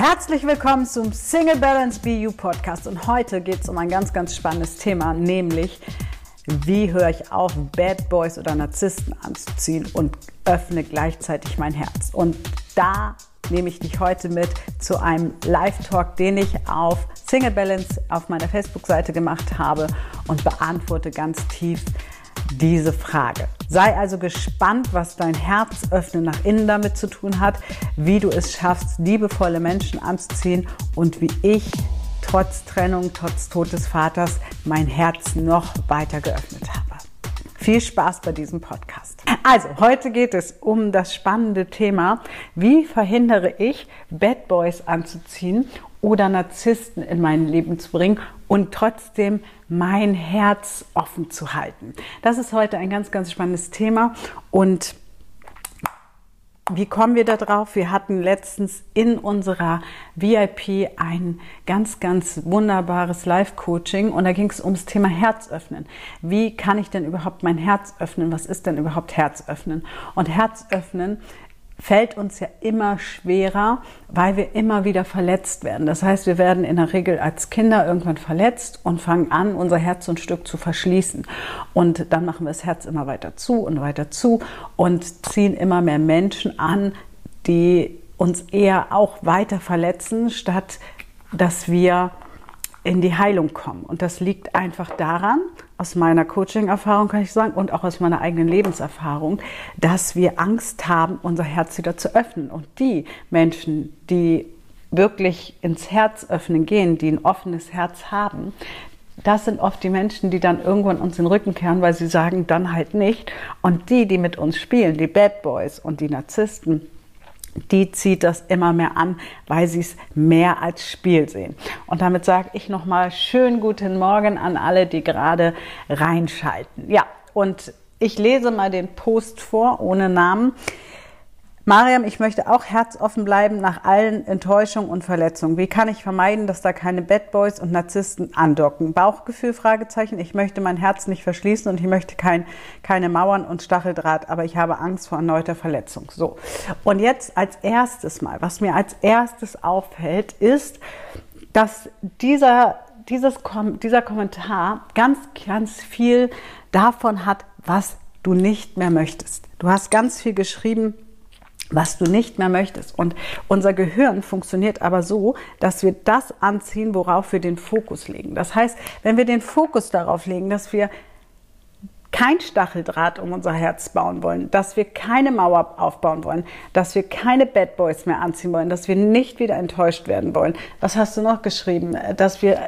Herzlich willkommen zum Single Balance BU Podcast und heute geht es um ein ganz, ganz spannendes Thema, nämlich wie höre ich auf, Bad Boys oder Narzissten anzuziehen und öffne gleichzeitig mein Herz. Und da nehme ich dich heute mit zu einem Live-Talk, den ich auf Single Balance auf meiner Facebook-Seite gemacht habe und beantworte ganz tief diese Frage. Sei also gespannt, was dein Herz öffnen nach innen damit zu tun hat, wie du es schaffst, liebevolle Menschen anzuziehen und wie ich trotz Trennung, trotz Tod des Vaters mein Herz noch weiter geöffnet habe. Viel Spaß bei diesem Podcast. Also, heute geht es um das spannende Thema, wie verhindere ich, Bad Boys anzuziehen oder Narzissten in mein Leben zu bringen und trotzdem mein Herz offen zu halten. Das ist heute ein ganz, ganz spannendes Thema und wie kommen wir da drauf? Wir hatten letztens in unserer VIP ein ganz, ganz wunderbares Live-Coaching und da ging es ums Thema Herz öffnen. Wie kann ich denn überhaupt mein Herz öffnen? Was ist denn überhaupt Herz öffnen? Und Herz öffnen fällt uns ja immer schwerer, weil wir immer wieder verletzt werden. Das heißt, wir werden in der Regel als Kinder irgendwann verletzt und fangen an, unser Herz ein Stück zu verschließen. Und dann machen wir das Herz immer weiter zu und weiter zu und ziehen immer mehr Menschen an, die uns eher auch weiter verletzen, statt dass wir in die Heilung kommen. Und das liegt einfach daran, aus meiner Coaching-Erfahrung kann ich sagen, und auch aus meiner eigenen Lebenserfahrung, dass wir Angst haben, unser Herz wieder zu öffnen. Und die Menschen, die wirklich ins Herz öffnen gehen, die ein offenes Herz haben, das sind oft die Menschen, die dann irgendwann uns den Rücken kehren, weil sie sagen, dann halt nicht. Und die, die mit uns spielen, die Bad Boys und die Narzissten, die zieht das immer mehr an, weil sie es mehr als Spiel sehen. Und damit sage ich nochmal schönen guten Morgen an alle, die gerade reinschalten. Ja, und ich lese mal den Post vor, ohne Namen. Mariam, ich möchte auch herzoffen bleiben nach allen Enttäuschungen und Verletzungen. Wie kann ich vermeiden, dass da keine Bad Boys und Narzissten andocken? Bauchgefühl, Fragezeichen. Ich möchte mein Herz nicht verschließen und ich möchte kein, keine Mauern und Stacheldraht, aber ich habe Angst vor erneuter Verletzung. So. Und jetzt als erstes mal, was mir als erstes auffällt, ist, dass dieser, dieses, dieser Kommentar ganz, ganz viel davon hat, was du nicht mehr möchtest. Du hast ganz viel geschrieben, was du nicht mehr möchtest. Und unser Gehirn funktioniert aber so, dass wir das anziehen, worauf wir den Fokus legen. Das heißt, wenn wir den Fokus darauf legen, dass wir kein Stacheldraht um unser Herz bauen wollen, dass wir keine Mauer aufbauen wollen, dass wir keine Bad Boys mehr anziehen wollen, dass wir nicht wieder enttäuscht werden wollen. Was hast du noch geschrieben? Dass wir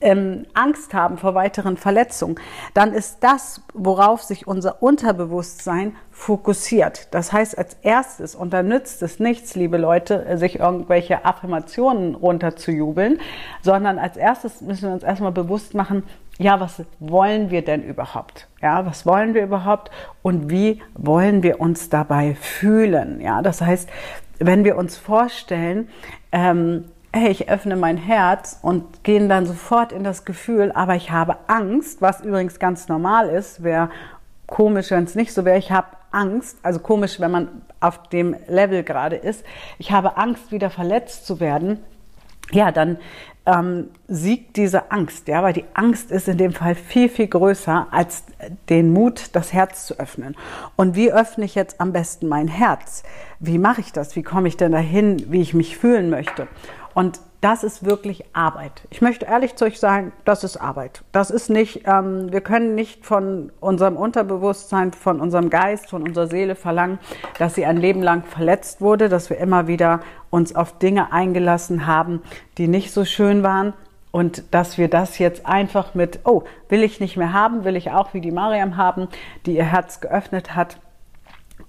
ähm, Angst haben vor weiteren Verletzungen, dann ist das, worauf sich unser Unterbewusstsein fokussiert. Das heißt, als erstes, und da nützt es nichts, liebe Leute, sich irgendwelche Affirmationen runterzujubeln, sondern als erstes müssen wir uns erstmal bewusst machen, ja, was wollen wir denn überhaupt? Ja, was wollen wir überhaupt und wie wollen wir uns dabei fühlen? Ja, das heißt, wenn wir uns vorstellen, ähm, hey, ich öffne mein Herz und gehen dann sofort in das Gefühl, aber ich habe Angst, was übrigens ganz normal ist, wäre komisch, wenn es nicht so wäre. Ich habe Angst, also komisch, wenn man auf dem Level gerade ist. Ich habe Angst, wieder verletzt zu werden. Ja, dann ähm, siegt diese Angst, ja, weil die Angst ist in dem Fall viel, viel größer als den Mut, das Herz zu öffnen. Und wie öffne ich jetzt am besten mein Herz? Wie mache ich das? Wie komme ich denn dahin, wie ich mich fühlen möchte? Und das ist wirklich Arbeit. Ich möchte ehrlich zu euch sagen, das ist Arbeit. Das ist nicht, ähm, wir können nicht von unserem Unterbewusstsein, von unserem Geist, von unserer Seele verlangen, dass sie ein Leben lang verletzt wurde, dass wir immer wieder uns auf Dinge eingelassen haben, die nicht so schön waren. Und dass wir das jetzt einfach mit, oh, will ich nicht mehr haben, will ich auch wie die Mariam haben, die ihr Herz geöffnet hat.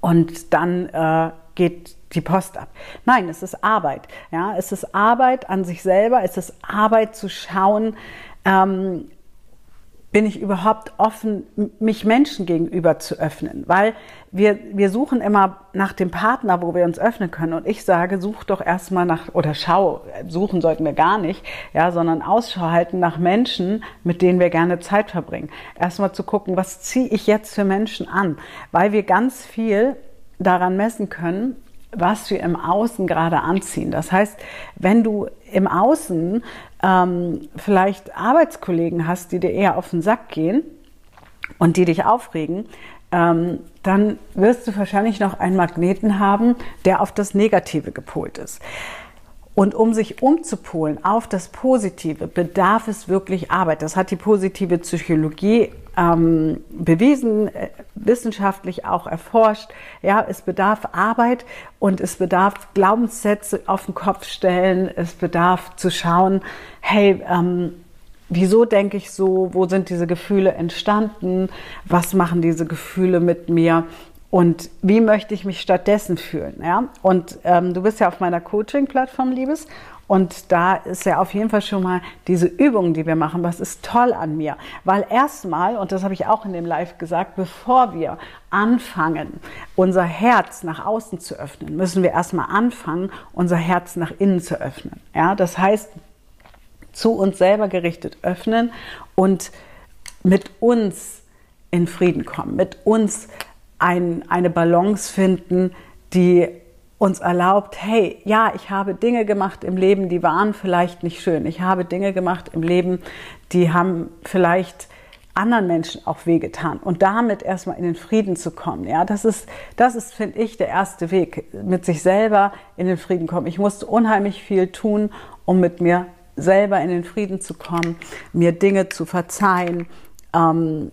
Und dann äh, geht die Post ab. Nein, es ist Arbeit. Ja, es ist Arbeit an sich selber. Es ist Arbeit zu schauen, ähm, bin ich überhaupt offen, mich Menschen gegenüber zu öffnen? Weil wir, wir suchen immer nach dem Partner, wo wir uns öffnen können. Und ich sage, such doch erstmal nach, oder schau, suchen sollten wir gar nicht, ja, sondern Ausschau halten nach Menschen, mit denen wir gerne Zeit verbringen. Erstmal zu gucken, was ziehe ich jetzt für Menschen an? Weil wir ganz viel daran messen können, was wir im Außen gerade anziehen. Das heißt, wenn du im Außen ähm, vielleicht Arbeitskollegen hast, die dir eher auf den Sack gehen und die dich aufregen, ähm, dann wirst du wahrscheinlich noch einen Magneten haben, der auf das Negative gepolt ist. Und um sich umzupolen auf das Positive, bedarf es wirklich Arbeit. Das hat die positive Psychologie ähm, bewiesen, äh, wissenschaftlich auch erforscht. Ja, es bedarf Arbeit und es bedarf Glaubenssätze auf den Kopf stellen. Es bedarf zu schauen, hey, ähm, wieso denke ich so? Wo sind diese Gefühle entstanden? Was machen diese Gefühle mit mir? Und wie möchte ich mich stattdessen fühlen? Ja? Und ähm, du bist ja auf meiner Coaching-Plattform, Liebes. Und da ist ja auf jeden Fall schon mal diese Übung, die wir machen, was ist toll an mir. Weil erstmal, und das habe ich auch in dem Live gesagt, bevor wir anfangen, unser Herz nach außen zu öffnen, müssen wir erstmal anfangen, unser Herz nach innen zu öffnen. Ja, das heißt, zu uns selber gerichtet öffnen und mit uns in Frieden kommen, mit uns ein, eine Balance finden, die uns erlaubt, hey, ja, ich habe Dinge gemacht im Leben, die waren vielleicht nicht schön. Ich habe Dinge gemacht im Leben, die haben vielleicht anderen Menschen auch wehgetan und damit erstmal in den Frieden zu kommen. Ja, das ist, das ist, finde ich, der erste Weg, mit sich selber in den Frieden kommen. Ich musste unheimlich viel tun, um mit mir selber in den Frieden zu kommen, mir Dinge zu verzeihen. Ähm,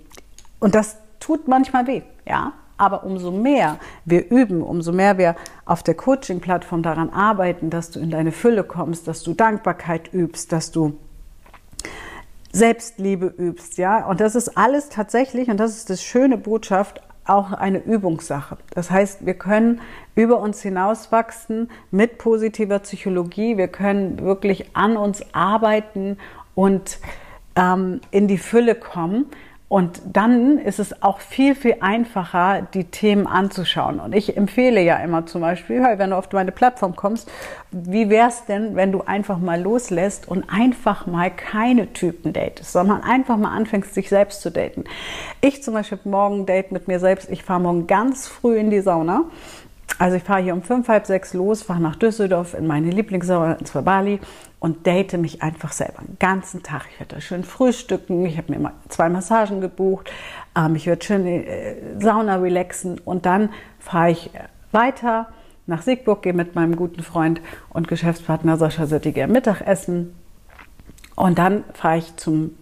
und das tut manchmal weh, ja. Aber umso mehr wir üben, umso mehr wir auf der Coaching-Plattform daran arbeiten, dass du in deine Fülle kommst, dass du Dankbarkeit übst, dass du Selbstliebe übst, ja. Und das ist alles tatsächlich, und das ist das schöne Botschaft, auch eine Übungssache. Das heißt, wir können über uns hinauswachsen mit positiver Psychologie. Wir können wirklich an uns arbeiten und ähm, in die Fülle kommen. Und dann ist es auch viel, viel einfacher, die Themen anzuschauen. Und ich empfehle ja immer zum Beispiel, wenn du auf meine Plattform kommst, wie wäre es denn, wenn du einfach mal loslässt und einfach mal keine Typen datest, sondern einfach mal anfängst, dich selbst zu daten. Ich zum Beispiel morgen Date mit mir selbst. Ich fahre morgen ganz früh in die Sauna. Also ich fahre hier um fünf, halb sechs los, fahre nach Düsseldorf in meine Lieblingssauna ins Bali und date mich einfach selber den ganzen Tag. Ich werde schön frühstücken, ich habe mir mal zwei Massagen gebucht, ähm, ich werde schön in äh, Sauna relaxen. Und dann fahre ich äh, weiter nach Siegburg, gehe mit meinem guten Freund und Geschäftspartner Sascha Söttiger Mittagessen. Und dann fahre ich zum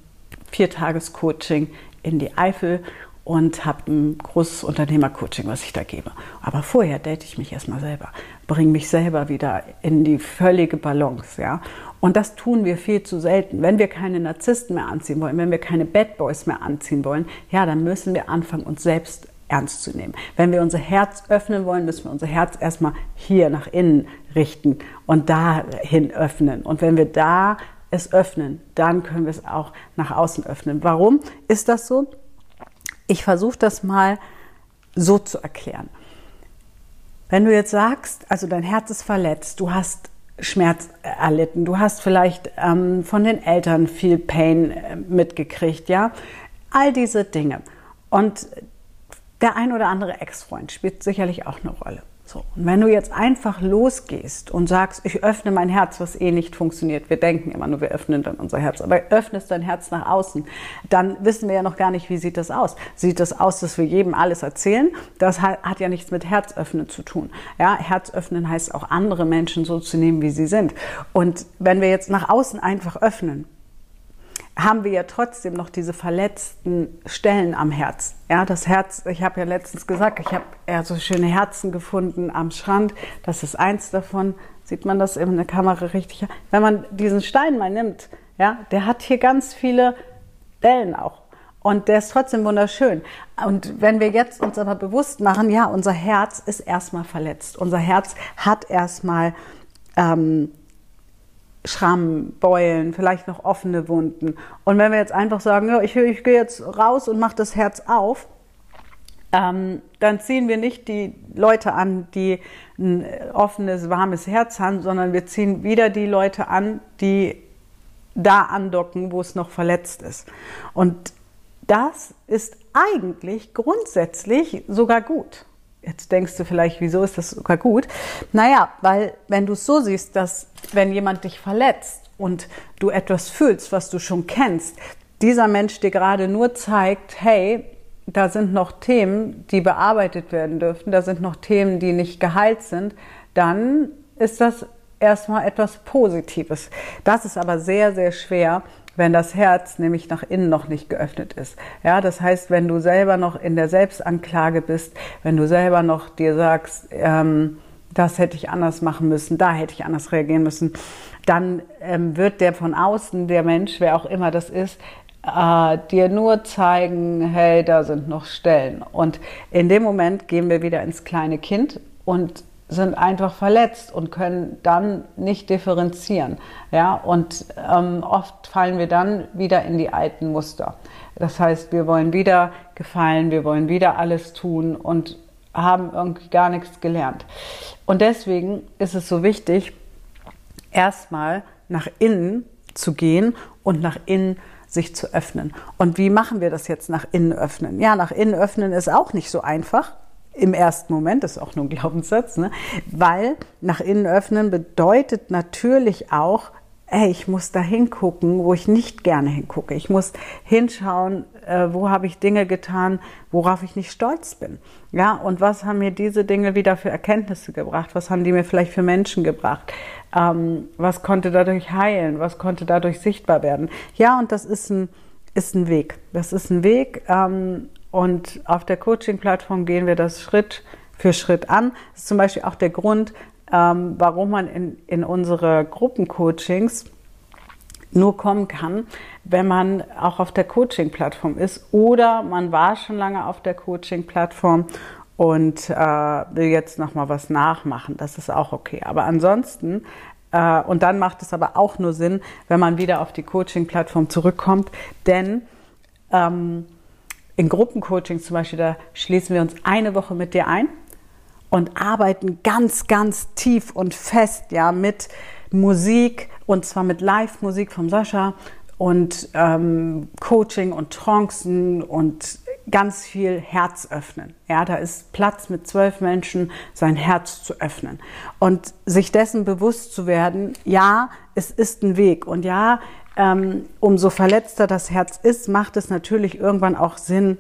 Viertages-Coaching in die Eifel und habe ein großes Unternehmercoaching, was ich da gebe. Aber vorher date ich mich erstmal selber, bringe mich selber wieder in die völlige Balance, ja. Und das tun wir viel zu selten. Wenn wir keine Narzissten mehr anziehen wollen, wenn wir keine Bad Boys mehr anziehen wollen, ja, dann müssen wir anfangen, uns selbst ernst zu nehmen. Wenn wir unser Herz öffnen wollen, müssen wir unser Herz erstmal hier nach innen richten und dahin öffnen. Und wenn wir da es öffnen, dann können wir es auch nach außen öffnen. Warum ist das so? Ich versuche das mal so zu erklären. Wenn du jetzt sagst, also dein Herz ist verletzt, du hast Schmerz erlitten, du hast vielleicht ähm, von den Eltern viel Pain äh, mitgekriegt, ja, all diese Dinge. Und der ein oder andere Ex-Freund spielt sicherlich auch eine Rolle. So, und wenn du jetzt einfach losgehst und sagst, ich öffne mein Herz, was eh nicht funktioniert, wir denken immer nur, wir öffnen dann unser Herz, aber öffnest dein Herz nach außen, dann wissen wir ja noch gar nicht, wie sieht das aus. Sieht das aus, dass wir jedem alles erzählen? Das hat ja nichts mit Herzöffnen zu tun. Ja, Herzöffnen heißt auch andere Menschen so zu nehmen, wie sie sind. Und wenn wir jetzt nach außen einfach öffnen, haben wir ja trotzdem noch diese verletzten Stellen am Herz. Ja, das Herz, ich habe ja letztens gesagt, ich habe ja so schöne Herzen gefunden am Schrank. Das ist eins davon. Sieht man das in der Kamera richtig? Wenn man diesen Stein mal nimmt, ja, der hat hier ganz viele Dellen auch. Und der ist trotzdem wunderschön. Und wenn wir jetzt uns aber bewusst machen, ja, unser Herz ist erstmal verletzt. Unser Herz hat erstmal ähm, Schrammen, Beulen, vielleicht noch offene Wunden. Und wenn wir jetzt einfach sagen, ja, ich, ich gehe jetzt raus und mache das Herz auf, ähm, dann ziehen wir nicht die Leute an, die ein offenes, warmes Herz haben, sondern wir ziehen wieder die Leute an, die da andocken, wo es noch verletzt ist. Und das ist eigentlich grundsätzlich sogar gut. Jetzt denkst du vielleicht, wieso ist das sogar gut? Naja, weil wenn du es so siehst, dass wenn jemand dich verletzt und du etwas fühlst, was du schon kennst, dieser Mensch dir gerade nur zeigt, hey, da sind noch Themen, die bearbeitet werden dürfen, da sind noch Themen, die nicht geheilt sind, dann ist das erstmal etwas Positives. Das ist aber sehr, sehr schwer, wenn das Herz nämlich nach innen noch nicht geöffnet ist. Ja, das heißt, wenn du selber noch in der Selbstanklage bist, wenn du selber noch dir sagst, ähm, das hätte ich anders machen müssen, da hätte ich anders reagieren müssen, dann ähm, wird der von außen, der Mensch, wer auch immer das ist, äh, dir nur zeigen, hey, da sind noch Stellen. Und in dem Moment gehen wir wieder ins kleine Kind und sind einfach verletzt und können dann nicht differenzieren. Ja, und ähm, oft fallen wir dann wieder in die alten Muster. Das heißt, wir wollen wieder gefallen, wir wollen wieder alles tun und haben irgendwie gar nichts gelernt. Und deswegen ist es so wichtig, erstmal nach innen zu gehen und nach innen sich zu öffnen. Und wie machen wir das jetzt nach innen öffnen? Ja, nach innen öffnen ist auch nicht so einfach im ersten Moment, das ist auch nur ein Glaubenssatz, ne? weil nach innen öffnen bedeutet natürlich auch, hey, ich muss da hingucken, wo ich nicht gerne hingucke. Ich muss hinschauen, äh, wo habe ich Dinge getan, worauf ich nicht stolz bin. Ja, und was haben mir diese Dinge wieder für Erkenntnisse gebracht? Was haben die mir vielleicht für Menschen gebracht? Ähm, was konnte dadurch heilen? Was konnte dadurch sichtbar werden? Ja, und das ist ein, ist ein Weg. Das ist ein Weg. Ähm, und auf der Coaching-Plattform gehen wir das Schritt für Schritt an. Das ist zum Beispiel auch der Grund, ähm, warum man in, in unsere Gruppencoachings nur kommen kann, wenn man auch auf der Coaching-Plattform ist oder man war schon lange auf der Coaching-Plattform und äh, will jetzt noch mal was nachmachen. Das ist auch okay. Aber ansonsten äh, und dann macht es aber auch nur Sinn, wenn man wieder auf die Coaching-Plattform zurückkommt, denn ähm, in Gruppencoachings zum Beispiel, da schließen wir uns eine Woche mit dir ein und arbeiten ganz, ganz tief und fest ja mit Musik und zwar mit Live-Musik vom Sascha und ähm, Coaching und Trancen und ganz viel Herz öffnen. Ja, da ist Platz mit zwölf Menschen, sein Herz zu öffnen und sich dessen bewusst zu werden. Ja, es ist ein Weg und ja, ähm, umso verletzter das Herz ist, macht es natürlich irgendwann auch Sinn,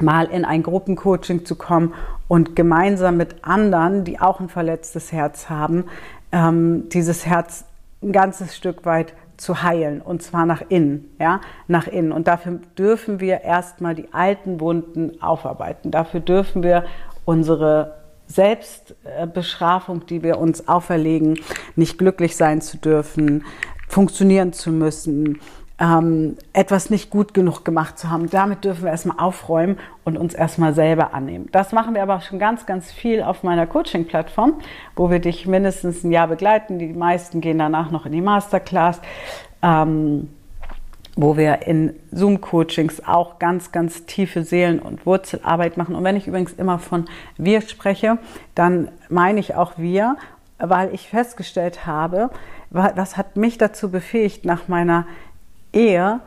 mal in ein Gruppencoaching zu kommen und gemeinsam mit anderen, die auch ein verletztes Herz haben, ähm, dieses Herz ein ganzes Stück weit zu heilen und zwar nach innen, ja, nach innen. Und dafür dürfen wir erstmal die alten Wunden aufarbeiten. Dafür dürfen wir unsere Selbstbestrafung, die wir uns auferlegen, nicht glücklich sein zu dürfen, funktionieren zu müssen, ähm, etwas nicht gut genug gemacht zu haben. Damit dürfen wir erstmal aufräumen und uns erstmal selber annehmen. Das machen wir aber schon ganz, ganz viel auf meiner Coaching-Plattform, wo wir dich mindestens ein Jahr begleiten. Die meisten gehen danach noch in die Masterclass. Ähm, wo wir in Zoom-Coachings auch ganz, ganz tiefe Seelen- und Wurzelarbeit machen. Und wenn ich übrigens immer von wir spreche, dann meine ich auch wir, weil ich festgestellt habe, was hat mich dazu befähigt, nach meiner Ehe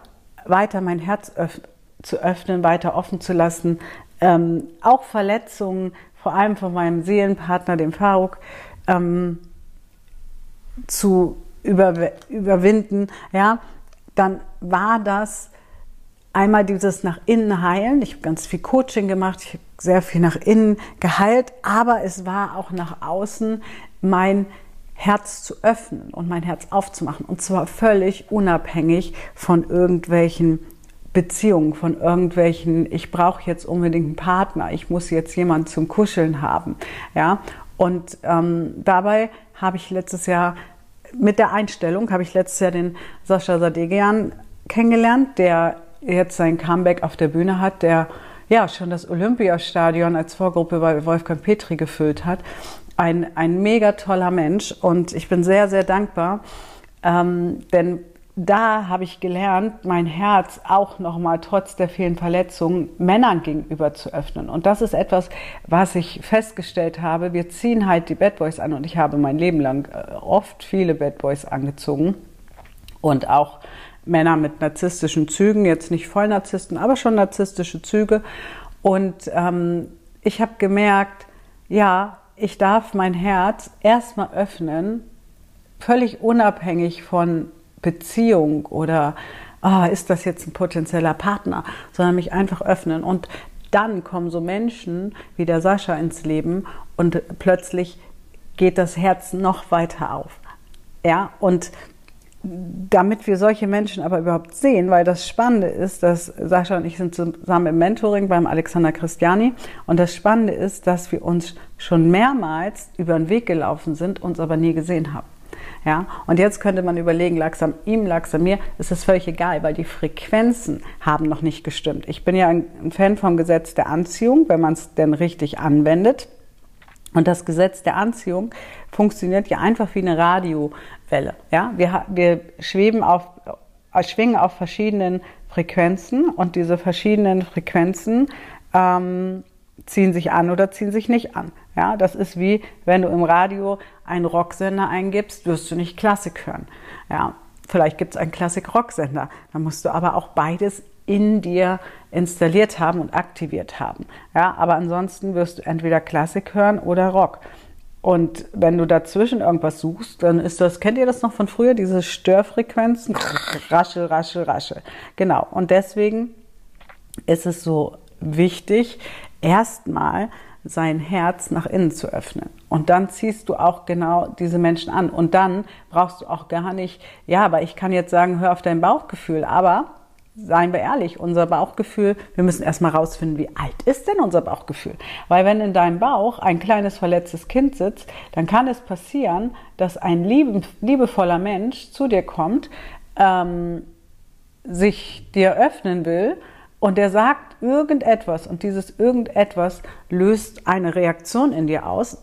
weiter mein Herz öff zu öffnen, weiter offen zu lassen, ähm, auch Verletzungen, vor allem von meinem Seelenpartner, dem Faruk, ähm, zu über, überwinden, ja, dann war das einmal dieses nach innen heilen. Ich habe ganz viel Coaching gemacht, ich habe sehr viel nach innen geheilt, aber es war auch nach außen mein Herz zu öffnen und mein Herz aufzumachen. Und zwar völlig unabhängig von irgendwelchen Beziehungen, von irgendwelchen, ich brauche jetzt unbedingt einen Partner, ich muss jetzt jemanden zum Kuscheln haben. Ja? Und ähm, dabei habe ich letztes Jahr mit der Einstellung, habe ich letztes Jahr den Sascha Sadegian kennengelernt, der jetzt sein Comeback auf der Bühne hat, der ja schon das Olympiastadion als Vorgruppe bei Wolfgang Petri gefüllt hat ein, ein mega toller Mensch und ich bin sehr, sehr dankbar, ähm, denn da habe ich gelernt, mein Herz auch nochmal trotz der vielen Verletzungen Männern gegenüber zu öffnen. Und das ist etwas, was ich festgestellt habe. Wir ziehen halt die Bad Boys an und ich habe mein Leben lang äh, oft viele Bad Boys angezogen und auch Männer mit narzisstischen Zügen, jetzt nicht voll Narzissten, aber schon narzisstische Züge. Und ähm, ich habe gemerkt, ja, ich darf mein Herz erstmal öffnen, völlig unabhängig von Beziehung oder oh, ist das jetzt ein potenzieller Partner, sondern mich einfach öffnen. Und dann kommen so Menschen wie der Sascha ins Leben und plötzlich geht das Herz noch weiter auf. Ja, und damit wir solche Menschen aber überhaupt sehen, weil das Spannende ist, dass Sascha und ich sind zusammen im Mentoring beim Alexander Christiani und das Spannende ist, dass wir uns schon mehrmals über den Weg gelaufen sind, uns aber nie gesehen haben. Ja, und jetzt könnte man überlegen, lag es an ihm, lag es an mir, ist das völlig egal, weil die Frequenzen haben noch nicht gestimmt. Ich bin ja ein Fan vom Gesetz der Anziehung, wenn man es denn richtig anwendet. Und das Gesetz der Anziehung funktioniert ja einfach wie eine Radiowelle. Ja, wir, wir schweben auf, äh, schwingen auf verschiedenen Frequenzen und diese verschiedenen Frequenzen ähm, ziehen sich an oder ziehen sich nicht an. Ja, das ist wie, wenn du im Radio einen Rocksender eingibst, wirst du nicht Klassik hören. Ja, vielleicht gibt es einen Klassik-Rocksender. Dann musst du aber auch beides in dir installiert haben und aktiviert haben. Ja, aber ansonsten wirst du entweder Klassik hören oder Rock. Und wenn du dazwischen irgendwas suchst, dann ist das, kennt ihr das noch von früher, diese Störfrequenzen? Raschel, raschel, raschel. Genau. Und deswegen ist es so wichtig, erstmal sein Herz nach innen zu öffnen. Und dann ziehst du auch genau diese Menschen an. Und dann brauchst du auch gar nicht, ja, aber ich kann jetzt sagen, hör auf dein Bauchgefühl. Aber seien wir ehrlich, unser Bauchgefühl, wir müssen erstmal rausfinden, wie alt ist denn unser Bauchgefühl? Weil wenn in deinem Bauch ein kleines verletztes Kind sitzt, dann kann es passieren, dass ein liebevoller Mensch zu dir kommt, ähm, sich dir öffnen will und der sagt irgendetwas und dieses irgendetwas löst eine Reaktion in dir aus.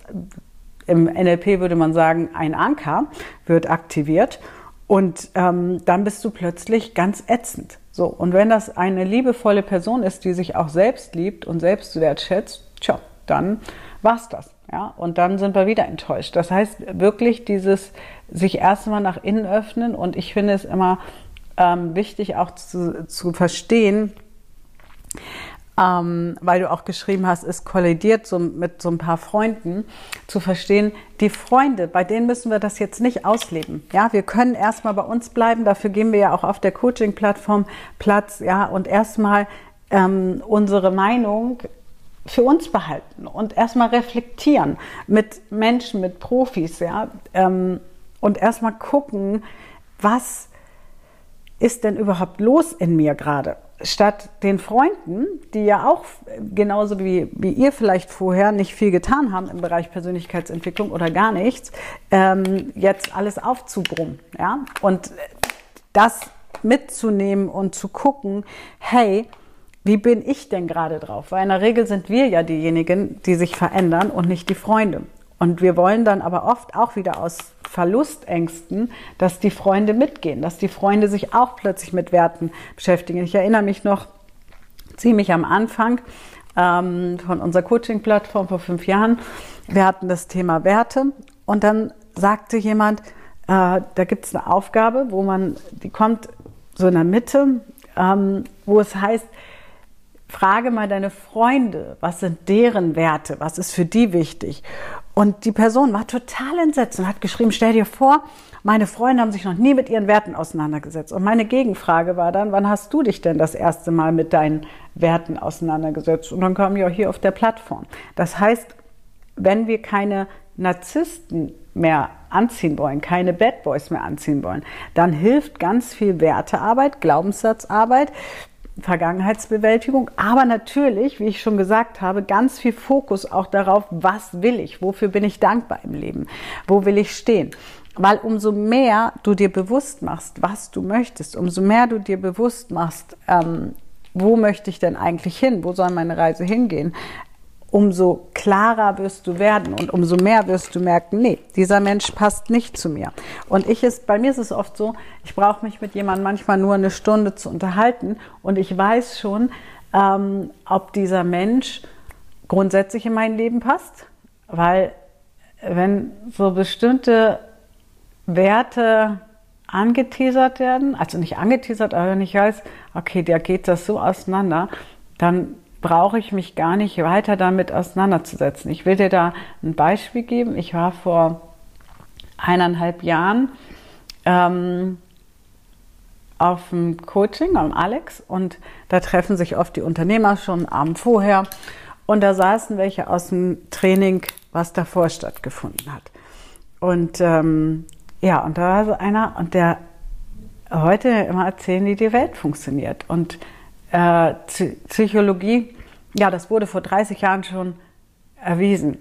Im NLP würde man sagen, ein Anker wird aktiviert und ähm, dann bist du plötzlich ganz ätzend. So, und wenn das eine liebevolle Person ist, die sich auch selbst liebt und selbst wertschätzt, tja, dann war's das. Ja, und dann sind wir wieder enttäuscht. Das heißt wirklich dieses sich erstmal nach innen öffnen und ich finde es immer ähm, wichtig auch zu, zu verstehen, ähm, weil du auch geschrieben hast, es kollidiert so mit so ein paar Freunden, zu verstehen, die Freunde, bei denen müssen wir das jetzt nicht ausleben. Ja, wir können erstmal bei uns bleiben, dafür geben wir ja auch auf der Coaching-Plattform Platz, ja, und erstmal ähm, unsere Meinung für uns behalten und erstmal reflektieren mit Menschen, mit Profis, ja, ähm, und erstmal gucken, was ist denn überhaupt los in mir gerade? Statt den Freunden, die ja auch genauso wie, wie ihr vielleicht vorher nicht viel getan haben im Bereich Persönlichkeitsentwicklung oder gar nichts, ähm, jetzt alles aufzubrummen. Ja? Und das mitzunehmen und zu gucken, hey, wie bin ich denn gerade drauf? Weil in der Regel sind wir ja diejenigen, die sich verändern und nicht die Freunde. Und wir wollen dann aber oft auch wieder aus Verlustängsten, dass die Freunde mitgehen, dass die Freunde sich auch plötzlich mit Werten beschäftigen. Ich erinnere mich noch ziemlich am Anfang ähm, von unserer Coaching-Plattform vor fünf Jahren. Wir hatten das Thema Werte und dann sagte jemand, äh, da gibt es eine Aufgabe, wo man, die kommt so in der Mitte, ähm, wo es heißt, frage mal deine Freunde, was sind deren Werte, was ist für die wichtig. Und die Person war total entsetzt und hat geschrieben, stell dir vor, meine Freunde haben sich noch nie mit ihren Werten auseinandergesetzt. Und meine Gegenfrage war dann, wann hast du dich denn das erste Mal mit deinen Werten auseinandergesetzt? Und dann kam ja hier auf der Plattform. Das heißt, wenn wir keine Narzissten mehr anziehen wollen, keine Bad Boys mehr anziehen wollen, dann hilft ganz viel Wertearbeit, Glaubenssatzarbeit, Vergangenheitsbewältigung, aber natürlich, wie ich schon gesagt habe, ganz viel Fokus auch darauf, was will ich, wofür bin ich dankbar im Leben, wo will ich stehen. Weil umso mehr du dir bewusst machst, was du möchtest, umso mehr du dir bewusst machst, ähm, wo möchte ich denn eigentlich hin, wo soll meine Reise hingehen, umso klarer wirst du werden und umso mehr wirst du merken, nee, dieser Mensch passt nicht zu mir. Und ich ist, bei mir ist es oft so, ich brauche mich mit jemandem manchmal nur eine Stunde zu unterhalten und ich weiß schon, ähm, ob dieser Mensch grundsätzlich in mein Leben passt, weil wenn so bestimmte Werte angeteasert werden, also nicht angeteasert, aber wenn ich weiß, okay, der geht das so auseinander, dann brauche ich mich gar nicht weiter damit auseinanderzusetzen. Ich will dir da ein Beispiel geben. Ich war vor eineinhalb Jahren ähm, auf dem Coaching am Alex und da treffen sich oft die Unternehmer schon Abend vorher und da saßen welche aus dem Training, was davor stattgefunden hat. Und ähm, ja, und da war so einer und der heute immer erzählen, wie die Welt funktioniert. Und äh, Psychologie, ja, das wurde vor 30 Jahren schon erwiesen.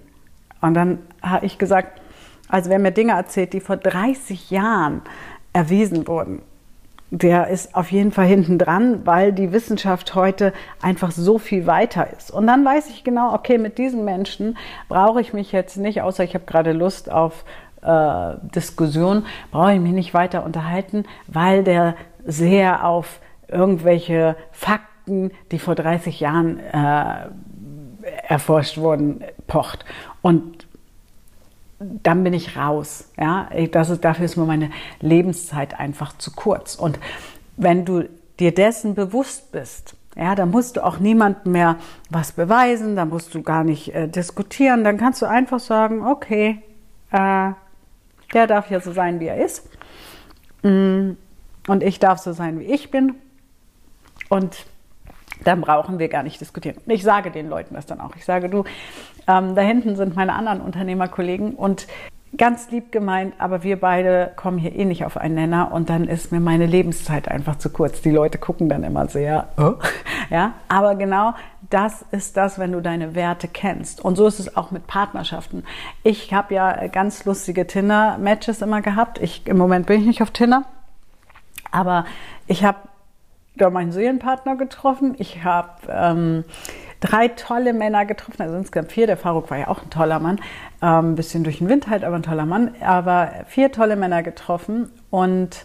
Und dann habe ich gesagt, also wer mir Dinge erzählt, die vor 30 Jahren erwiesen wurden, der ist auf jeden Fall hinten dran, weil die Wissenschaft heute einfach so viel weiter ist. Und dann weiß ich genau, okay, mit diesen Menschen brauche ich mich jetzt nicht, außer ich habe gerade Lust auf äh, Diskussion, brauche ich mich nicht weiter unterhalten, weil der sehr auf irgendwelche Fakten, die vor 30 Jahren äh, erforscht wurden, pocht. Und dann bin ich raus. Ja, das ist, dafür ist mir meine Lebenszeit einfach zu kurz. Und wenn du dir dessen bewusst bist, ja, dann musst du auch niemandem mehr was beweisen, dann musst du gar nicht äh, diskutieren, dann kannst du einfach sagen, okay, äh, der darf ja so sein, wie er ist. Mm, und ich darf so sein, wie ich bin. Und dann brauchen wir gar nicht diskutieren. Ich sage den Leuten das dann auch. Ich sage, du, ähm, da hinten sind meine anderen Unternehmerkollegen und ganz lieb gemeint, aber wir beide kommen hier eh nicht auf einen Nenner und dann ist mir meine Lebenszeit einfach zu kurz. Die Leute gucken dann immer sehr, oh. ja, aber genau das ist das, wenn du deine Werte kennst. Und so ist es auch mit Partnerschaften. Ich habe ja ganz lustige Tinder-Matches immer gehabt. Ich, Im Moment bin ich nicht auf Tinder, aber ich habe da meinen Seelenpartner getroffen. Ich habe ähm, drei tolle Männer getroffen, also insgesamt vier. Der Faruk war ja auch ein toller Mann, ähm, ein bisschen durch den Wind halt, aber ein toller Mann. Aber vier tolle Männer getroffen und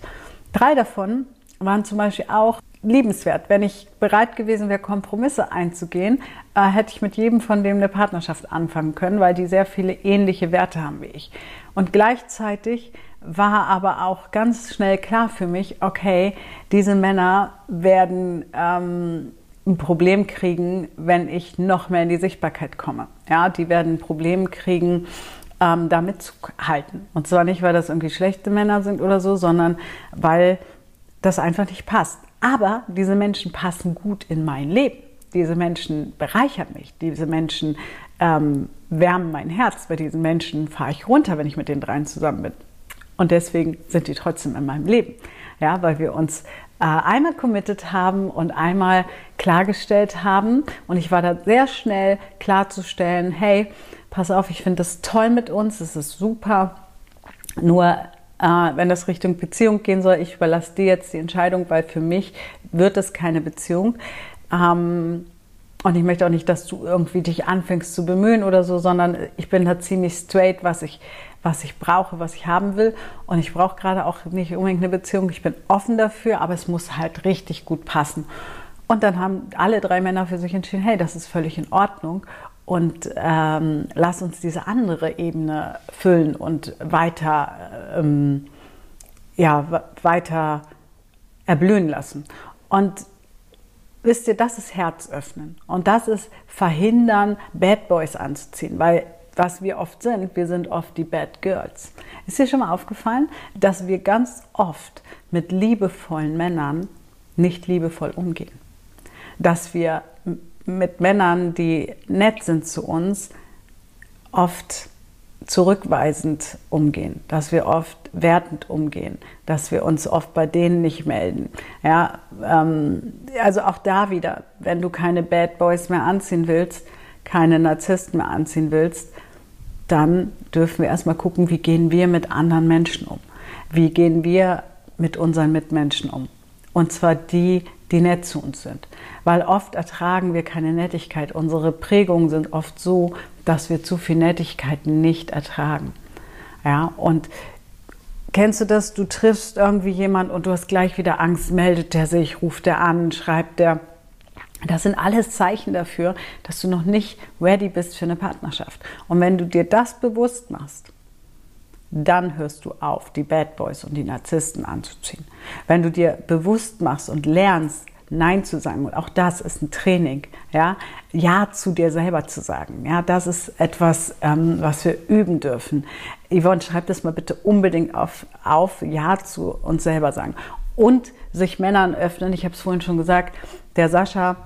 drei davon waren zum Beispiel auch liebenswert. Wenn ich bereit gewesen wäre, Kompromisse einzugehen, äh, hätte ich mit jedem von dem eine Partnerschaft anfangen können, weil die sehr viele ähnliche Werte haben wie ich. Und gleichzeitig war aber auch ganz schnell klar für mich, okay, diese Männer werden ähm, ein Problem kriegen, wenn ich noch mehr in die Sichtbarkeit komme. Ja, die werden ein Problem kriegen, ähm, da mitzuhalten. Und zwar nicht, weil das irgendwie schlechte Männer sind oder so, sondern weil das einfach nicht passt. Aber diese Menschen passen gut in mein Leben. Diese Menschen bereichern mich. Diese Menschen ähm, wärmen mein Herz. Bei diesen Menschen fahre ich runter, wenn ich mit den dreien zusammen bin. Und deswegen sind die trotzdem in meinem Leben. Ja, weil wir uns äh, einmal committed haben und einmal klargestellt haben. Und ich war da sehr schnell klarzustellen, hey, pass auf, ich finde das toll mit uns, es ist super. Nur äh, wenn das Richtung Beziehung gehen soll, ich überlasse dir jetzt die Entscheidung, weil für mich wird es keine Beziehung. Ähm, und ich möchte auch nicht, dass du irgendwie dich anfängst zu bemühen oder so, sondern ich bin da ziemlich straight, was ich, was ich brauche, was ich haben will. Und ich brauche gerade auch nicht unbedingt eine Beziehung. Ich bin offen dafür, aber es muss halt richtig gut passen. Und dann haben alle drei Männer für sich entschieden, hey, das ist völlig in Ordnung. Und ähm, lass uns diese andere Ebene füllen und weiter, ähm, ja, weiter erblühen lassen. Und wisst ihr, das ist Herz öffnen. Und das ist verhindern, Bad Boys anzuziehen. Weil was wir oft sind, wir sind oft die Bad Girls. Ist dir schon mal aufgefallen, dass wir ganz oft mit liebevollen Männern nicht liebevoll umgehen? Dass wir mit Männern, die nett sind zu uns, oft zurückweisend umgehen, dass wir oft wertend umgehen, dass wir uns oft bei denen nicht melden. Ja, ähm, also auch da wieder, wenn du keine Bad Boys mehr anziehen willst, keine Narzissten mehr anziehen willst, dann dürfen wir erstmal gucken, wie gehen wir mit anderen Menschen um? Wie gehen wir mit unseren Mitmenschen um? Und zwar die, die nett zu uns sind. Weil oft ertragen wir keine Nettigkeit. Unsere Prägungen sind oft so, dass wir zu viel Nettigkeit nicht ertragen. Ja, und kennst du das? Du triffst irgendwie jemand und du hast gleich wieder Angst, meldet der sich, ruft der an, schreibt der. Das sind alles Zeichen dafür, dass du noch nicht ready bist für eine Partnerschaft. Und wenn du dir das bewusst machst, dann hörst du auf, die Bad Boys und die Narzissten anzuziehen. Wenn du dir bewusst machst und lernst, Nein zu sagen. Und auch das ist ein Training. Ja, ja zu dir selber zu sagen. Ja, das ist etwas, ähm, was wir üben dürfen. Yvonne, schreib das mal bitte unbedingt auf, auf Ja zu uns selber sagen. Und sich Männern öffnen. Ich habe es vorhin schon gesagt, der Sascha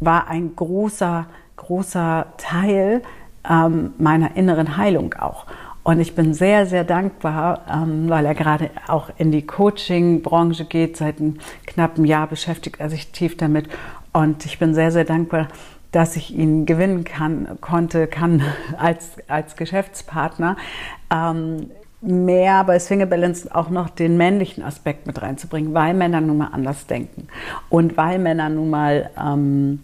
war ein großer, großer Teil ähm, meiner inneren Heilung auch. Und ich bin sehr, sehr dankbar, ähm, weil er gerade auch in die Coaching-Branche geht. Seit einem knappen Jahr beschäftigt er sich tief damit. Und ich bin sehr, sehr dankbar, dass ich ihn gewinnen kann, konnte, kann als, als Geschäftspartner. Ähm, mehr bei Single Balance auch noch den männlichen Aspekt mit reinzubringen, weil Männer nun mal anders denken und weil Männer nun mal ähm,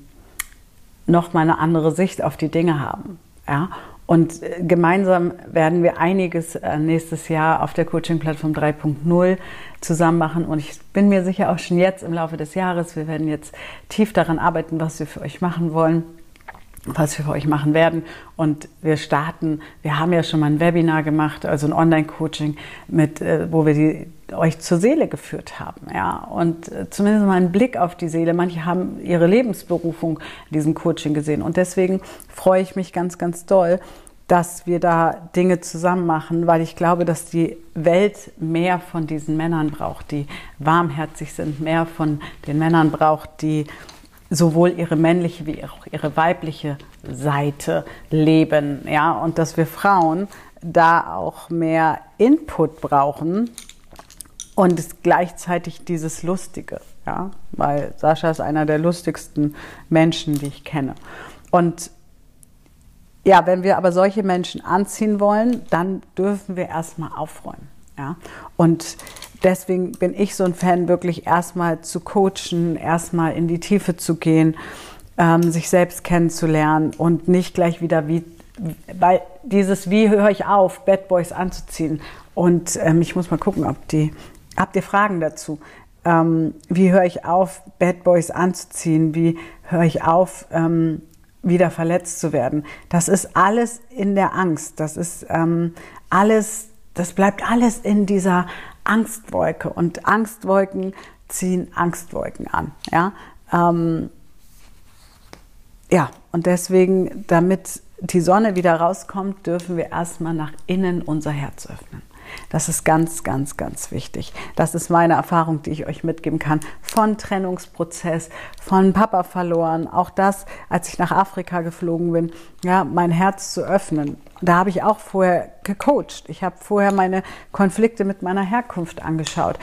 noch mal eine andere Sicht auf die Dinge haben. Ja? Und äh, gemeinsam werden wir einiges äh, nächstes Jahr auf der Coaching-Plattform 3.0 zusammen machen. Und ich bin mir sicher auch schon jetzt im Laufe des Jahres, wir werden jetzt tief daran arbeiten, was wir für euch machen wollen was wir für euch machen werden. Und wir starten, wir haben ja schon mal ein Webinar gemacht, also ein Online-Coaching, mit, äh, wo wir die, euch zur Seele geführt haben. Ja? Und äh, zumindest mal einen Blick auf die Seele. Manche haben ihre Lebensberufung in diesem Coaching gesehen. Und deswegen freue ich mich ganz, ganz doll, dass wir da Dinge zusammen machen, weil ich glaube, dass die Welt mehr von diesen Männern braucht, die warmherzig sind, mehr von den Männern braucht, die sowohl ihre männliche wie auch ihre weibliche Seite leben, ja, und dass wir Frauen da auch mehr Input brauchen und gleichzeitig dieses Lustige, ja, weil Sascha ist einer der lustigsten Menschen, die ich kenne. Und ja, wenn wir aber solche Menschen anziehen wollen, dann dürfen wir erstmal aufräumen. Ja? Und deswegen bin ich so ein Fan, wirklich erstmal zu coachen, erstmal in die Tiefe zu gehen, ähm, sich selbst kennenzulernen und nicht gleich wieder wie, weil dieses Wie höre ich auf, Bad Boys anzuziehen. Und ähm, ich muss mal gucken, ob die, habt ihr Fragen dazu? Ähm, wie höre ich auf, Bad Boys anzuziehen? Wie höre ich auf, ähm, wieder verletzt zu werden? Das ist alles in der Angst. Das ist ähm, alles das bleibt alles in dieser Angstwolke und Angstwolken ziehen Angstwolken an. Ja, ähm, ja und deswegen, damit die Sonne wieder rauskommt, dürfen wir erstmal nach innen unser Herz öffnen. Das ist ganz, ganz, ganz wichtig. Das ist meine Erfahrung, die ich euch mitgeben kann. Von Trennungsprozess, von Papa verloren. Auch das, als ich nach Afrika geflogen bin, ja, mein Herz zu öffnen. Da habe ich auch vorher gecoacht. Ich habe vorher meine Konflikte mit meiner Herkunft angeschaut.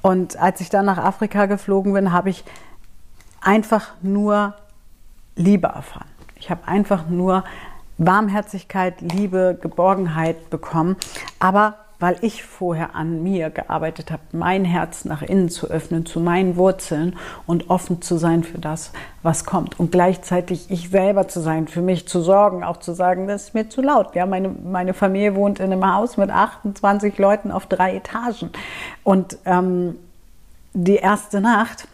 Und als ich dann nach Afrika geflogen bin, habe ich einfach nur Liebe erfahren. Ich habe einfach nur Warmherzigkeit, Liebe, Geborgenheit bekommen. Aber weil ich vorher an mir gearbeitet habe, mein Herz nach innen zu öffnen, zu meinen Wurzeln und offen zu sein für das, was kommt. Und gleichzeitig ich selber zu sein, für mich zu sorgen, auch zu sagen, das ist mir zu laut. Ja, meine, meine Familie wohnt in einem Haus mit 28 Leuten auf drei Etagen. Und ähm, die erste Nacht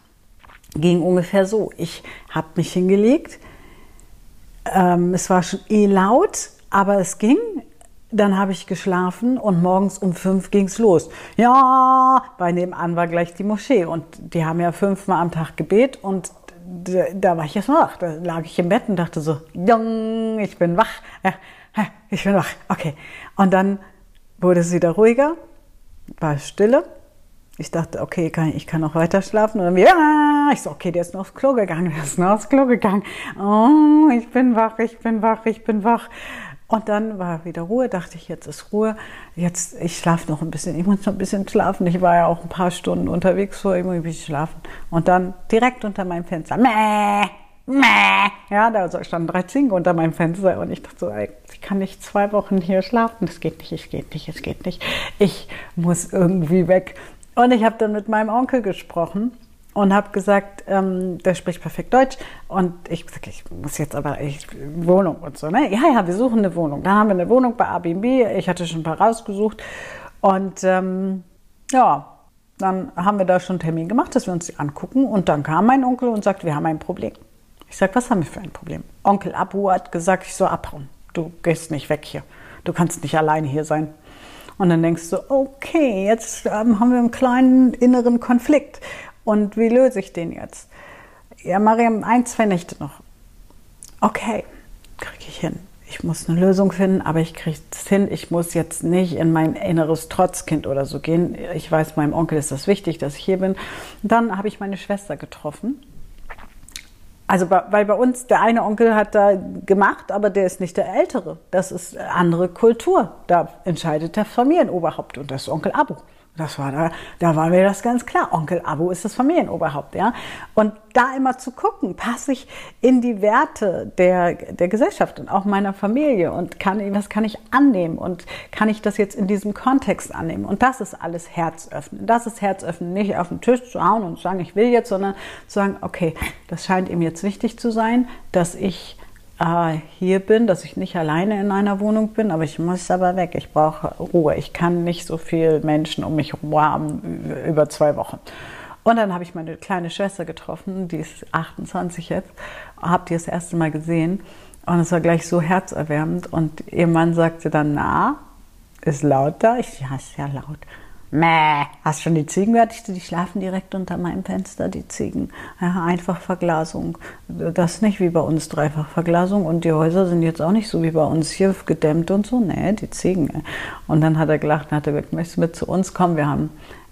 ging ungefähr so. Ich habe mich hingelegt. Ähm, es war schon eh laut, aber es ging. Dann habe ich geschlafen und morgens um fünf ging es los. Ja, bei nebenan war gleich die Moschee und die haben ja fünfmal am Tag Gebet und da war ich erst wach. Da lag ich im Bett und dachte so, ich bin wach. Ich bin wach. Okay. Und dann wurde es wieder ruhiger, war Stille. Ich dachte, okay, ich kann noch weiter schlafen. Und dann, ja, ich so, okay, der ist noch aufs Klo gegangen, der ist noch aufs Klo gegangen. Oh, ich bin wach, ich bin wach, ich bin wach. Und dann war wieder Ruhe, dachte ich, jetzt ist Ruhe. Jetzt, ich schlafe noch ein bisschen, ich muss noch ein bisschen schlafen. Ich war ja auch ein paar Stunden unterwegs, so irgendwie ein bisschen schlafen. Und dann direkt unter meinem Fenster, mäh, mäh. Ja, da standen drei Zinken unter meinem Fenster und ich dachte so, ey, ich kann nicht zwei Wochen hier schlafen. Das geht nicht, es geht nicht, es geht nicht. Ich muss irgendwie weg. Und ich habe dann mit meinem Onkel gesprochen und habe gesagt, ähm, der spricht perfekt Deutsch und ich gesagt, ich muss jetzt aber ich, Wohnung und so, ne? Ja, ja, wir suchen eine Wohnung. Dann haben wir eine Wohnung bei Airbnb. Ich hatte schon ein paar rausgesucht und ähm, ja, dann haben wir da schon einen Termin gemacht, dass wir uns die angucken und dann kam mein Onkel und sagt, wir haben ein Problem. Ich sage, was haben wir für ein Problem? Onkel Abu hat gesagt, ich soll abhauen. Du gehst nicht weg hier. Du kannst nicht alleine hier sein. Und dann denkst du, okay, jetzt ähm, haben wir einen kleinen inneren Konflikt. Und wie löse ich den jetzt? ja, Mariam, ein, zwei Nächte noch. Okay, kriege ich hin. Ich muss eine Lösung finden, aber ich kriege es hin. Ich muss jetzt nicht in mein inneres Trotzkind oder so gehen. Ich weiß, meinem Onkel ist das wichtig, dass ich hier bin. dann habe ich meine Schwester getroffen. Also, weil bei uns der eine Onkel hat da gemacht, aber der ist nicht der Ältere. Das ist andere Kultur. Da entscheidet der Familienoberhaupt und das ist Onkel Abu. Das war da, da war mir das ganz klar. Onkel Abu ist das Familienoberhaupt, ja. Und da immer zu gucken, passe ich in die Werte der, der Gesellschaft und auch meiner Familie und kann, was kann ich annehmen und kann ich das jetzt in diesem Kontext annehmen? Und das ist alles Herzöffnen. Das ist Herzöffnen, nicht auf den Tisch zu hauen und zu sagen, ich will jetzt, sondern zu sagen, okay, das scheint ihm jetzt wichtig zu sein, dass ich hier bin, dass ich nicht alleine in einer Wohnung bin, aber ich muss aber weg. Ich brauche Ruhe. Ich kann nicht so viele Menschen um mich haben über zwei Wochen. Und dann habe ich meine kleine Schwester getroffen, die ist 28 jetzt, habe die das erste Mal gesehen und es war gleich so herzerwärmend und ihr Mann sagte dann, na, ist laut da? Ich, ja, ist ja laut. Mäh, hast schon die Ziegen gehört? Die schlafen direkt unter meinem Fenster, die Ziegen. Ja, Einfachverglasung. Das nicht wie bei uns Dreifachverglasung und die Häuser sind jetzt auch nicht so wie bei uns hier gedämmt und so. Nee, die Ziegen. Und dann hat er gelacht und hat er gesagt, möchtest du mit zu uns kommen? Wir haben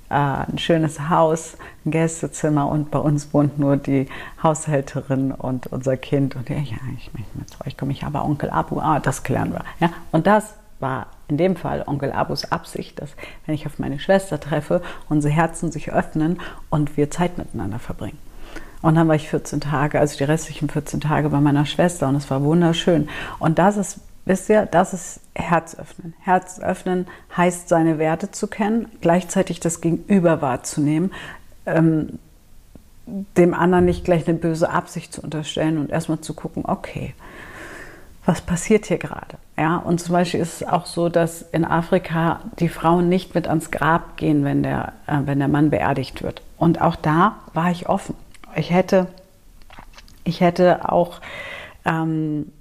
äh, ein schönes Haus, ein Gästezimmer und bei uns wohnt nur die Haushälterin und unser Kind. Und ja, ja ich möchte mit zu euch kommen. Ich habe Onkel Abu, ah, das klären wir. Ja, und das war in dem Fall Onkel Abus Absicht, dass wenn ich auf meine Schwester treffe, unsere Herzen sich öffnen und wir Zeit miteinander verbringen. Und dann war ich 14 Tage, also die restlichen 14 Tage bei meiner Schwester und es war wunderschön. Und das ist, wisst ihr, das ist Herzöffnen. Herzöffnen heißt, seine Werte zu kennen, gleichzeitig das Gegenüber wahrzunehmen, ähm, dem anderen nicht gleich eine böse Absicht zu unterstellen und erstmal zu gucken, okay, was passiert hier gerade? Ja, und zum Beispiel ist es auch so, dass in Afrika die Frauen nicht mit ans Grab gehen, wenn der, äh, wenn der Mann beerdigt wird. Und auch da war ich offen. Ich hätte, ich hätte auch ähm,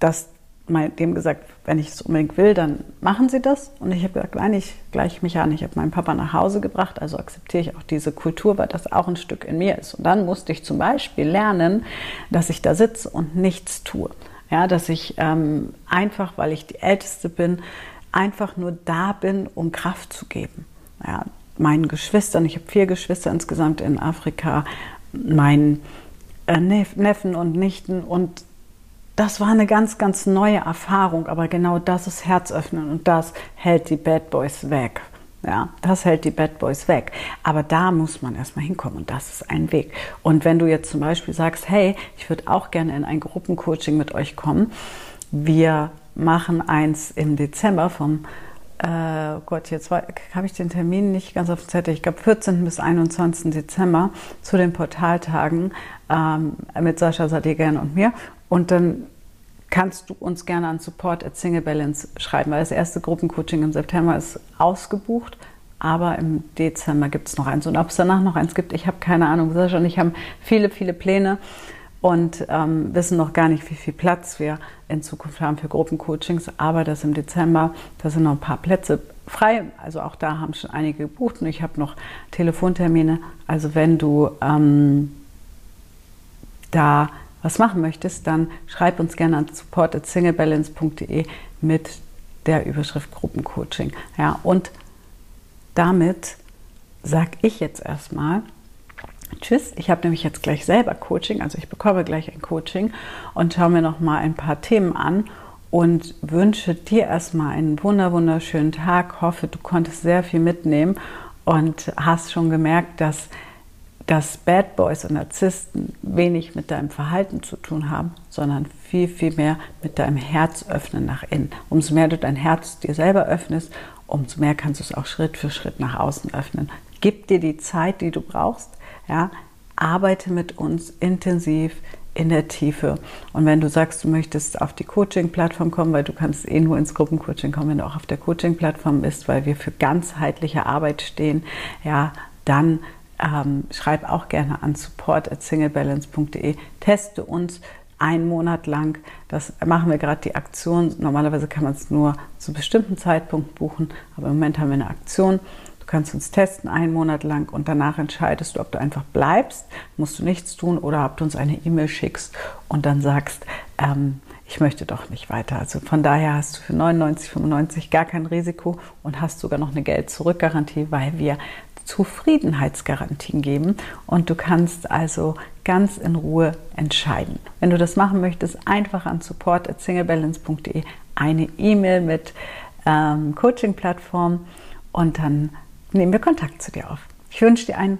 das mal dem gesagt, wenn ich es unbedingt will, dann machen Sie das. Und ich habe gesagt, nein, ich gleiche mich an. Ich habe meinen Papa nach Hause gebracht, also akzeptiere ich auch diese Kultur, weil das auch ein Stück in mir ist. Und dann musste ich zum Beispiel lernen, dass ich da sitze und nichts tue. Ja, dass ich ähm, einfach, weil ich die Älteste bin, einfach nur da bin, um Kraft zu geben. Ja, meinen Geschwistern, ich habe vier Geschwister insgesamt in Afrika, meinen äh, Neffen und Nichten und das war eine ganz, ganz neue Erfahrung, aber genau das ist Herzöffnen und das hält die Bad Boys weg. Ja, das hält die Bad Boys weg. Aber da muss man erstmal hinkommen und das ist ein Weg. Und wenn du jetzt zum Beispiel sagst, hey, ich würde auch gerne in ein Gruppencoaching mit euch kommen, wir machen eins im Dezember vom äh, oh Gott, jetzt habe ich den Termin nicht ganz auf dem Zettel. Ich glaube, 14. bis 21. Dezember zu den Portaltagen ähm, mit Sascha Sadigan und mir. Und dann kannst du uns gerne an Support at Single Balance schreiben, weil das erste Gruppencoaching im September ist ausgebucht, aber im Dezember gibt es noch eins. Und ob es danach noch eins gibt, ich habe keine Ahnung. Sascha und ich haben viele, viele Pläne und ähm, wissen noch gar nicht, wie viel Platz wir in Zukunft haben für Gruppencoachings. Aber das im Dezember, da sind noch ein paar Plätze frei. Also auch da haben schon einige gebucht und ich habe noch Telefontermine. Also wenn du ähm, da was machen möchtest, dann schreib uns gerne an support.singlebalance.de mit der Überschrift Gruppencoaching. Ja, und damit sage ich jetzt erstmal Tschüss. Ich habe nämlich jetzt gleich selber Coaching, also ich bekomme gleich ein Coaching und schaue mir noch mal ein paar Themen an und wünsche dir erstmal einen wunder wunderschönen Tag. Hoffe, du konntest sehr viel mitnehmen und hast schon gemerkt, dass dass Bad Boys und Narzissten wenig mit deinem Verhalten zu tun haben, sondern viel, viel mehr mit deinem Herz öffnen nach innen. Umso mehr du dein Herz dir selber öffnest, umso mehr kannst du es auch Schritt für Schritt nach außen öffnen. Gib dir die Zeit, die du brauchst. Ja? Arbeite mit uns intensiv in der Tiefe. Und wenn du sagst, du möchtest auf die Coaching-Plattform kommen, weil du kannst eh nur ins Gruppencoaching kommen, wenn du auch auf der Coaching-Plattform bist, weil wir für ganzheitliche Arbeit stehen, ja, dann ähm, schreib auch gerne an support@singlebalance.de. Teste uns einen Monat lang. Das machen wir gerade die Aktion. Normalerweise kann man es nur zu bestimmten Zeitpunkten buchen, aber im Moment haben wir eine Aktion. Du kannst uns testen einen Monat lang und danach entscheidest du, ob du einfach bleibst, musst du nichts tun oder ob du uns eine E-Mail schickst und dann sagst, ähm, ich möchte doch nicht weiter. Also von daher hast du für 99,95 gar kein Risiko und hast sogar noch eine Geld-Zurück-Garantie, weil wir Zufriedenheitsgarantien geben und du kannst also ganz in Ruhe entscheiden. Wenn du das machen möchtest, einfach an support@singlebalance.de eine E-Mail mit ähm, Coaching-Plattform und dann nehmen wir Kontakt zu dir auf. Ich wünsche dir einen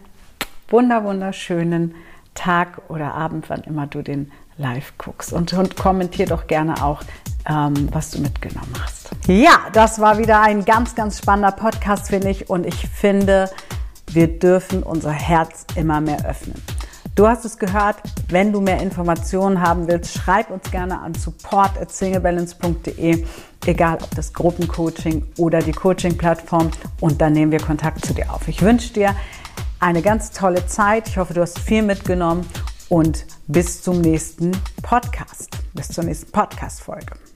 wunder wunderschönen Tag oder Abend, wann immer du den live guckst und, und kommentier doch gerne auch, ähm, was du mitgenommen hast. Ja, das war wieder ein ganz, ganz spannender Podcast, finde ich. Und ich finde, wir dürfen unser Herz immer mehr öffnen. Du hast es gehört, wenn du mehr Informationen haben willst, schreib uns gerne an support at singlebalance.de, egal ob das Gruppencoaching oder die Coaching-Plattform und dann nehmen wir Kontakt zu dir auf. Ich wünsche dir eine ganz tolle Zeit. Ich hoffe, du hast viel mitgenommen und bis zum nächsten Podcast, bis zur nächsten Podcast-Folge.